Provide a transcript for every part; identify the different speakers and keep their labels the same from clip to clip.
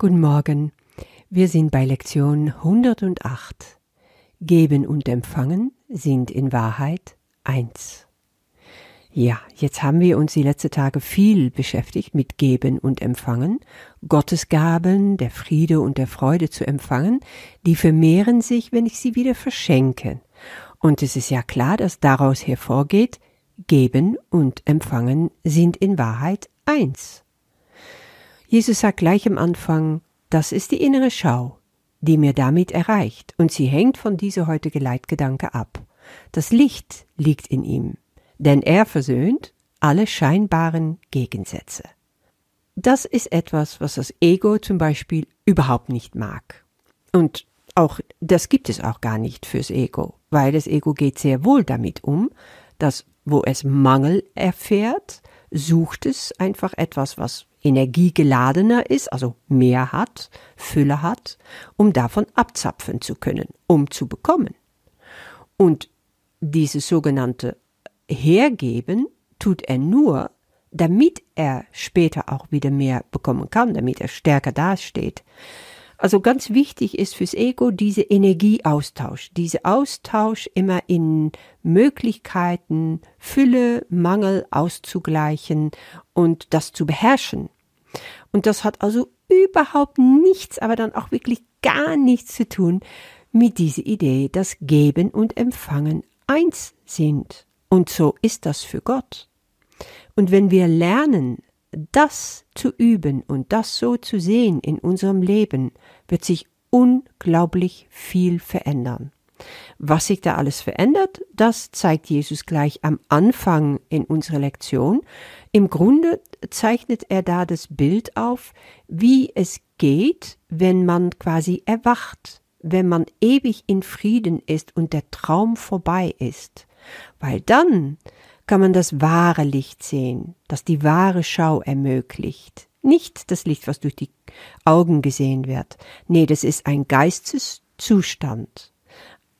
Speaker 1: Guten Morgen. Wir sind bei Lektion 108. Geben und Empfangen sind in Wahrheit eins. Ja, jetzt haben wir uns die letzten Tage viel beschäftigt mit Geben und Empfangen, Gottes Gaben, der Friede und der Freude zu empfangen, die vermehren sich, wenn ich sie wieder verschenke. Und es ist ja klar, dass daraus hervorgeht, Geben und Empfangen sind in Wahrheit eins. Jesus sagt gleich am Anfang, das ist die innere Schau, die mir damit erreicht, und sie hängt von dieser heutige Leitgedanke ab. Das Licht liegt in ihm, denn er versöhnt alle scheinbaren Gegensätze. Das ist etwas, was das Ego zum Beispiel überhaupt nicht mag. Und auch, das gibt es auch gar nicht fürs Ego, weil das Ego geht sehr wohl damit um, dass wo es Mangel erfährt, sucht es einfach etwas, was energiegeladener ist, also mehr hat, Fülle hat, um davon abzapfen zu können, um zu bekommen. Und dieses sogenannte Hergeben tut er nur, damit er später auch wieder mehr bekommen kann, damit er stärker dasteht. Also ganz wichtig ist fürs Ego diese Energieaustausch, diese Austausch immer in Möglichkeiten, Fülle, Mangel auszugleichen und das zu beherrschen. Und das hat also überhaupt nichts, aber dann auch wirklich gar nichts zu tun mit dieser Idee, dass Geben und Empfangen eins sind. Und so ist das für Gott. Und wenn wir lernen, das zu üben und das so zu sehen in unserem Leben, wird sich unglaublich viel verändern. Was sich da alles verändert, das zeigt Jesus gleich am Anfang in unserer Lektion. Im Grunde zeichnet er da das Bild auf, wie es geht, wenn man quasi erwacht, wenn man ewig in Frieden ist und der Traum vorbei ist. Weil dann kann man das wahre Licht sehen, das die wahre Schau ermöglicht. Nicht das Licht, was durch die Augen gesehen wird. Nee, das ist ein Geisteszustand.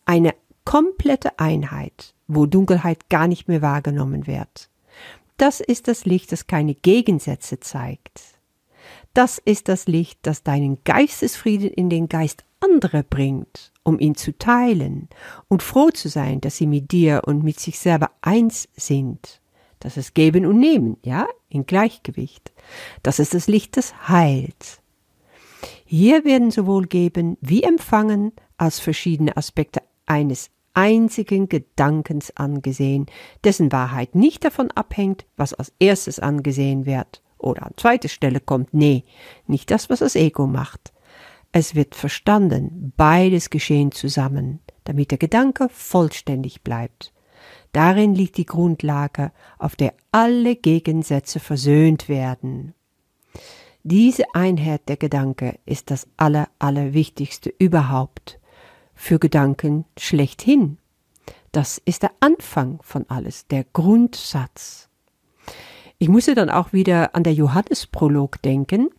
Speaker 1: Eine komplette Einheit, wo Dunkelheit gar nicht mehr wahrgenommen wird. Das ist das Licht, das keine Gegensätze zeigt. Das ist das Licht, das deinen Geistesfrieden in den Geist anderer bringt, um ihn zu teilen und froh zu sein, dass sie mit dir und mit sich selber eins sind. Das ist Geben und Nehmen, ja, in Gleichgewicht. Das ist das Licht des Heils. Hier werden sowohl Geben wie Empfangen als verschiedene Aspekte eines einzigen Gedankens angesehen, dessen Wahrheit nicht davon abhängt, was als erstes angesehen wird oder an zweite Stelle kommt. Nee, nicht das, was das Ego macht. Es wird verstanden, beides geschehen zusammen, damit der Gedanke vollständig bleibt. Darin liegt die Grundlage, auf der alle Gegensätze versöhnt werden. Diese Einheit der Gedanke ist das aller, allerwichtigste überhaupt. Für Gedanken schlechthin. Das ist der Anfang von alles, der Grundsatz. Ich musste dann auch wieder an der Johannesprolog denken.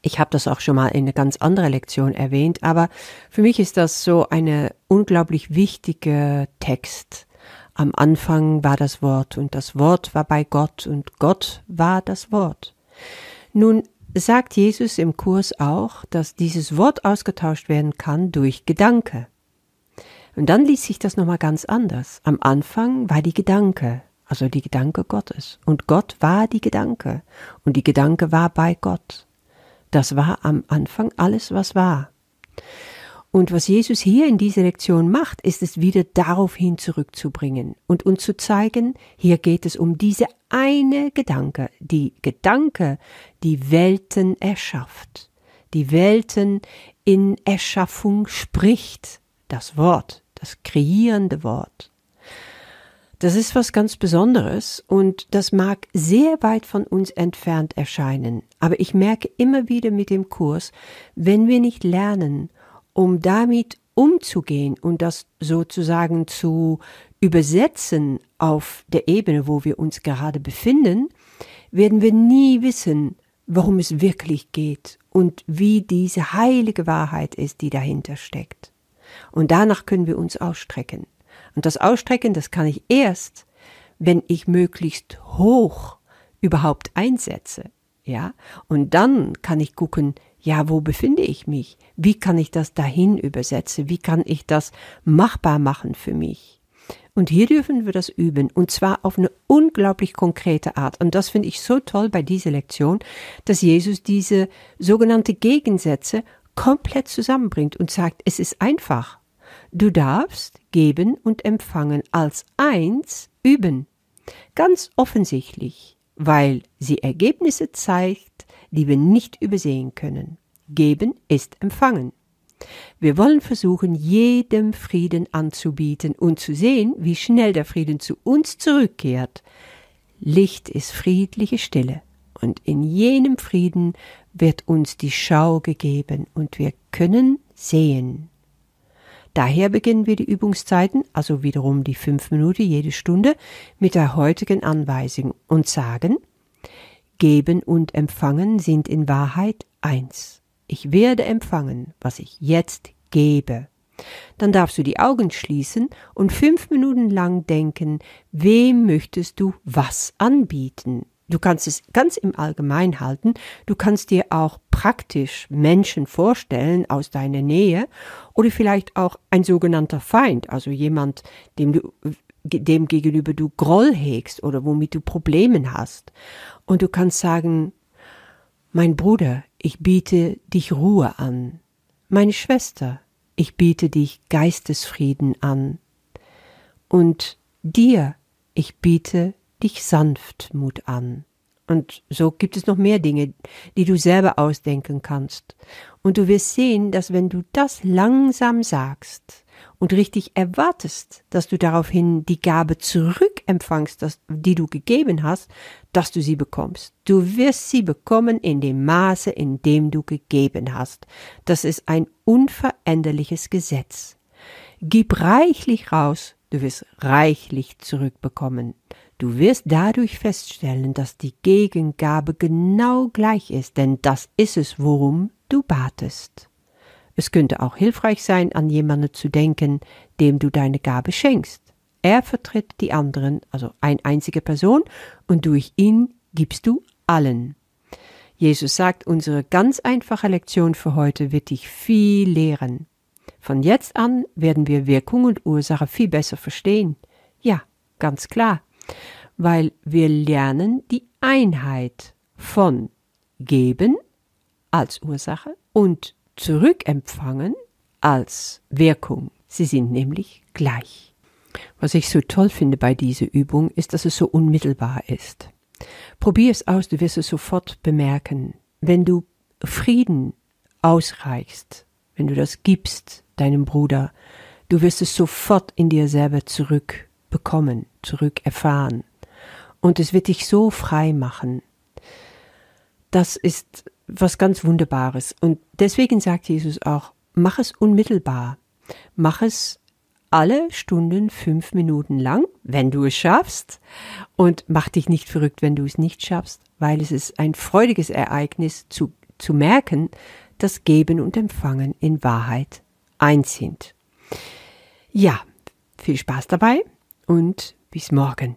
Speaker 1: Ich habe das auch schon mal in eine ganz andere Lektion erwähnt, aber für mich ist das so eine unglaublich wichtige Text. Am Anfang war das Wort und das Wort war bei Gott und Gott war das Wort. Nun sagt Jesus im Kurs auch, dass dieses Wort ausgetauscht werden kann durch Gedanke. Und dann liest sich das nochmal ganz anders. Am Anfang war die Gedanke, also die Gedanke Gottes. Und Gott war die Gedanke. Und die Gedanke war bei Gott. Das war am Anfang alles, was war. Und was Jesus hier in dieser Lektion macht, ist es wieder daraufhin zurückzubringen und uns zu zeigen, hier geht es um diese eine Gedanke, die Gedanke, die Welten erschafft, die Welten in Erschaffung spricht, das Wort, das kreierende Wort. Das ist was ganz Besonderes und das mag sehr weit von uns entfernt erscheinen, aber ich merke immer wieder mit dem Kurs, wenn wir nicht lernen, um damit umzugehen und das sozusagen zu übersetzen auf der Ebene, wo wir uns gerade befinden, werden wir nie wissen, worum es wirklich geht und wie diese heilige Wahrheit ist, die dahinter steckt. Und danach können wir uns ausstrecken. Und das Ausstrecken, das kann ich erst, wenn ich möglichst hoch überhaupt einsetze. ja. Und dann kann ich gucken, ja, wo befinde ich mich? Wie kann ich das dahin übersetzen? Wie kann ich das machbar machen für mich? Und hier dürfen wir das üben, und zwar auf eine unglaublich konkrete Art. Und das finde ich so toll bei dieser Lektion, dass Jesus diese sogenannte Gegensätze komplett zusammenbringt und sagt, es ist einfach. Du darfst geben und empfangen als eins üben. Ganz offensichtlich weil sie Ergebnisse zeigt, die wir nicht übersehen können. Geben ist empfangen. Wir wollen versuchen, jedem Frieden anzubieten und zu sehen, wie schnell der Frieden zu uns zurückkehrt. Licht ist friedliche Stille, und in jenem Frieden wird uns die Schau gegeben, und wir können sehen. Daher beginnen wir die Übungszeiten, also wiederum die fünf Minuten jede Stunde, mit der heutigen Anweisung und sagen, Geben und Empfangen sind in Wahrheit eins. Ich werde empfangen, was ich jetzt gebe. Dann darfst du die Augen schließen und fünf Minuten lang denken, wem möchtest du was anbieten? Du kannst es ganz im Allgemein halten. Du kannst dir auch praktisch Menschen vorstellen aus deiner Nähe oder vielleicht auch ein sogenannter Feind, also jemand, dem du dem gegenüber du Groll hegst oder womit du Probleme hast. Und du kannst sagen, mein Bruder, ich biete dich Ruhe an. Meine Schwester, ich biete dich Geistesfrieden an. Und dir, ich biete dich Sanftmut an. Und so gibt es noch mehr Dinge, die du selber ausdenken kannst. Und du wirst sehen, dass wenn du das langsam sagst und richtig erwartest, dass du daraufhin die Gabe zurückempfangst, das, die du gegeben hast, dass du sie bekommst. Du wirst sie bekommen in dem Maße, in dem du gegeben hast. Das ist ein unveränderliches Gesetz. Gib reichlich raus, du wirst reichlich zurückbekommen. Du wirst dadurch feststellen, dass die Gegengabe genau gleich ist, denn das ist es, worum du batest. Es könnte auch hilfreich sein, an jemanden zu denken, dem du deine Gabe schenkst. Er vertritt die anderen, also eine einzige Person, und durch ihn gibst du allen. Jesus sagt, unsere ganz einfache Lektion für heute wird dich viel lehren. Von jetzt an werden wir Wirkung und Ursache viel besser verstehen. Ja, ganz klar weil wir lernen die Einheit von geben als Ursache und zurückempfangen als Wirkung. Sie sind nämlich gleich. Was ich so toll finde bei dieser Übung ist, dass es so unmittelbar ist. Probier es aus, du wirst es sofort bemerken. Wenn du Frieden ausreichst, wenn du das gibst deinem Bruder, du wirst es sofort in dir selber zurückbekommen, zurückerfahren und es wird dich so frei machen. Das ist was ganz Wunderbares. Und deswegen sagt Jesus auch, mach es unmittelbar. Mach es alle Stunden fünf Minuten lang, wenn du es schaffst. Und mach dich nicht verrückt, wenn du es nicht schaffst, weil es ist ein freudiges Ereignis zu, zu merken, dass Geben und Empfangen in Wahrheit eins sind. Ja, viel Spaß dabei und bis morgen.